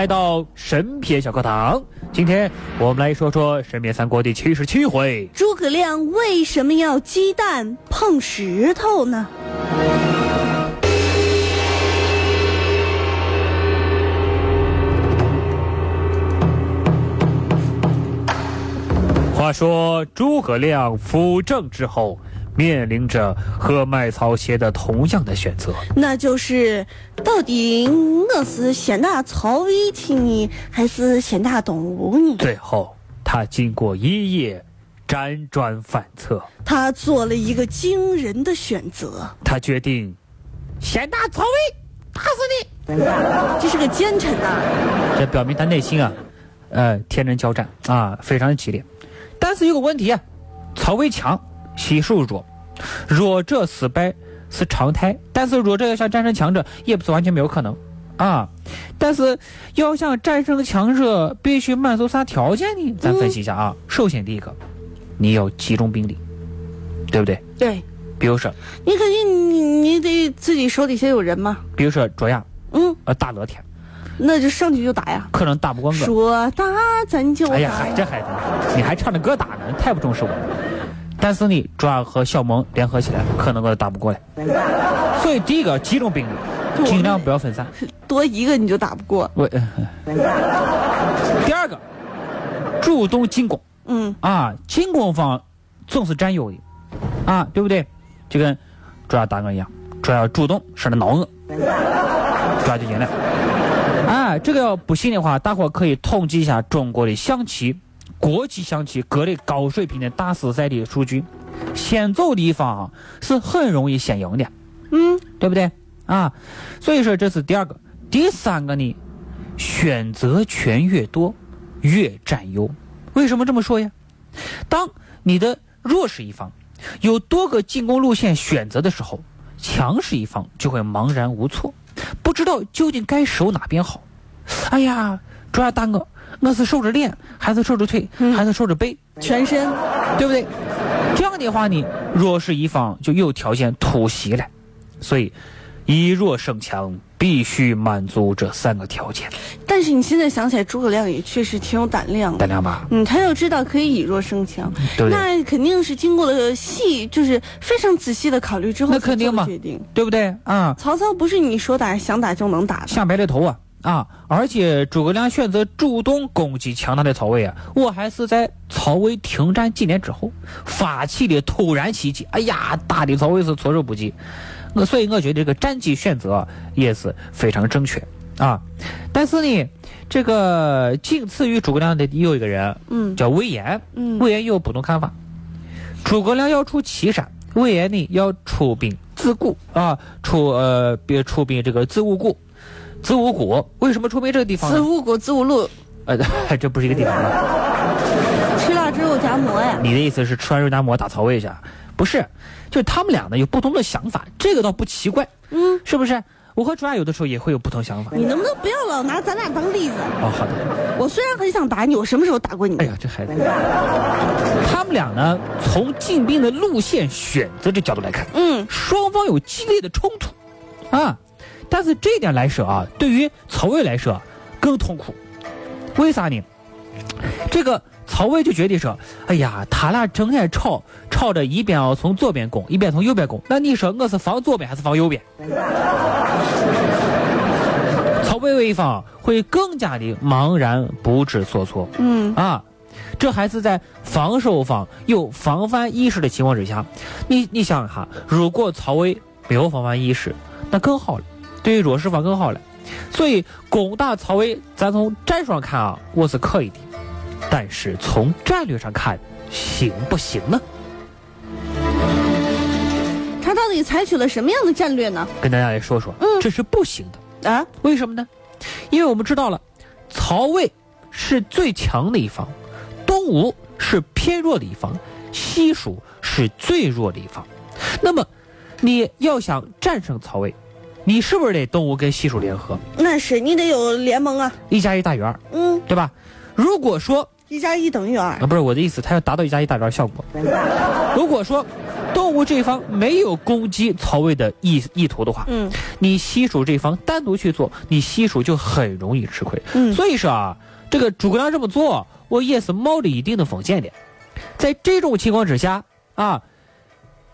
来到神篇小课堂，今天我们来说说神篇三国第七十七回：诸葛亮为什么要鸡蛋碰石头呢？话说诸葛亮辅政之后。面临着和卖草鞋的同样的选择，那就是到底我是先打曹魏去呢，还是先打东吴呢？最后，他经过一夜辗转反侧，他做了一个惊人的选择。他决定先打曹魏，打死你！这是个奸臣呐！这表明他内心啊，呃，天人交战啊，非常的激烈。但是有个问题啊，曹魏强，西蜀弱。弱者失败是常态，但是弱者要想战胜强者，也不是完全没有可能啊。但是要想战胜强者，必须满足啥条件呢？咱分析一下啊。首先，第一个，你要集中兵力，对不对？对。比如说，你肯定你你得自己手底下有人嘛。比如说卓雅，嗯，呃，大乐天，那就上去就打呀。可能打不过我。说打咱就打。哎呀，这孩子，你还唱着歌打呢，太不重视我了。但是呢，主要和小萌联合起来，可能我打不过来。所以第一个集中兵力，尽量不要分散。多一个你就打不过。我。第二个，主动进攻。嗯。啊，进攻方总是占优的，啊，对不对？就跟主要打我一样，主要主动上来挠我，主要就赢了。啊，这个要不信的话，大伙可以统计一下中国的象棋。国际象棋各类高水平的大师赛的数据，先走的一方是很容易先赢的，嗯，对不对啊？所以说这是第二个，第三个呢，选择权越多越占优。为什么这么说呀？当你的弱势一方有多个进攻路线选择的时候，强势一方就会茫然无措，不知道究竟该守哪边好。哎呀，主要大哥。我是受着脸，还是受着腿，还是受着背，全身，对不对？这样的话呢，弱势一方就有条件突袭了。所以，以弱胜强必须满足这三个条件。但是你现在想起来，诸葛亮也确实挺有胆量，胆量吧？嗯，他又知道可以以弱胜强，那肯定是经过了细，就是非常仔细的考虑之后那肯定嘛，决定，对不对啊？曹操不是你说打想打就能打的，想白了头啊！啊！而且诸葛亮选择主动攻击强大的曹魏啊，我还是在曹魏停战几年之后发起的突然袭击。哎呀，打的曹魏是措手不及。我所以我觉得这个战机选择也是非常正确啊。但是呢，这个仅次于诸葛亮的有一个人，嗯，叫魏延，嗯，魏延有不同看法。诸葛亮要出祁山，魏延呢要出兵自固啊，出呃别出兵这个自五谷。子午谷为什么出名这个地方？子午谷、子午路，呃，这不是一个地方吗？吃了之后夹馍呀？你的意思是吃完肉夹馍打曹魏去？不是，就是他们俩呢有不同的想法，这个倒不奇怪，嗯，是不是？我和朱亚有的时候也会有不同想法。你能不能不要老拿咱俩当例子？哦，好的。我虽然很想打你，我什么时候打过你？哎呀，这孩子。他们俩呢，从进兵的路线选择这角度来看，嗯，双方有激烈的冲突，啊。但是这一点来说啊，对于曹魏来说更痛苦，为啥呢？这个曹魏就觉得说，哎呀，他俩整天吵，吵着一边要从左边攻，一边从右边攻，那你说我是防左边还是防右边？曹魏魏方会更加的茫然不知所措。嗯啊，这还是在防守方有防范意识的情况之下。你你想一下，如果曹魏没有防范意识，那更好了，对于弱势方更好了。所以攻打曹魏，咱从战术上看啊，我是可以的，但是从战略上看，行不行呢？他到底采取了什么样的战略呢？跟大家来说说，嗯这是不行的。啊，为什么呢？因为我们知道了，曹魏是最强的一方，东吴是偏弱的一方，西蜀是最弱的一方。那么，你要想战胜曹魏，你是不是得东吴跟西蜀联合，那是你得有联盟啊。一加一大于二，嗯，对吧？如果说一加一等于二啊，。不是我的意思，他要达到一加一大于二效果。如果说东吴这一方没有攻击曹魏的意意图的话，嗯你西蜀这一方单独去做，你西蜀就很容易吃亏。嗯所以说啊，这个诸葛亮这么做，我也是冒着一定的风险的。在这种情况之下啊，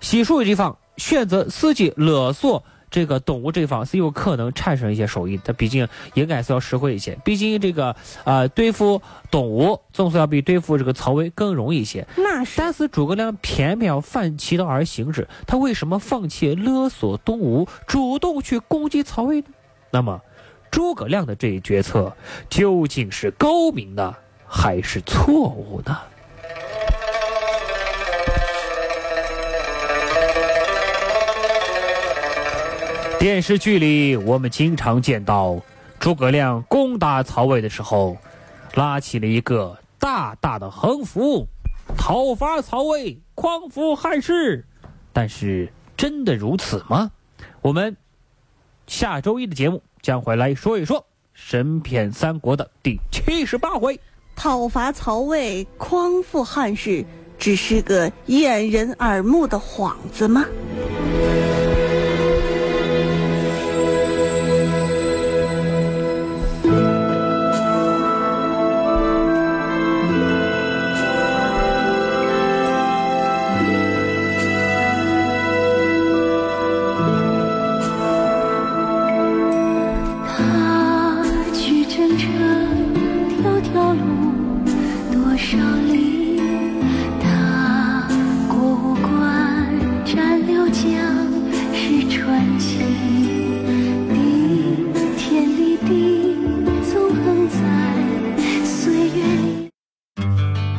西蜀这方选择伺机勒索这个东吴这方是有可能产生一些收益的，毕竟应该是要实惠一些。毕竟这个呃对付东吴总是要比对付这个曹魏更容易一些。那是但是诸葛亮偏偏要反其道而行之，他为什么放弃勒索东吴，主动去攻击曹魏呢？那么，诸葛亮的这一决策究竟是高明的，还是错误呢？电视剧里，我们经常见到诸葛亮攻打曹魏的时候，拉起了一个大大的横幅，讨伐曹魏，匡扶汉室。但是，真的如此吗？我们下周一的节目将会来说一说《神骗三国》的第七十八回。讨伐曹魏、匡扶汉室，只是个掩人耳目的幌子吗？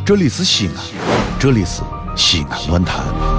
这里是西安，这里是西安论坛。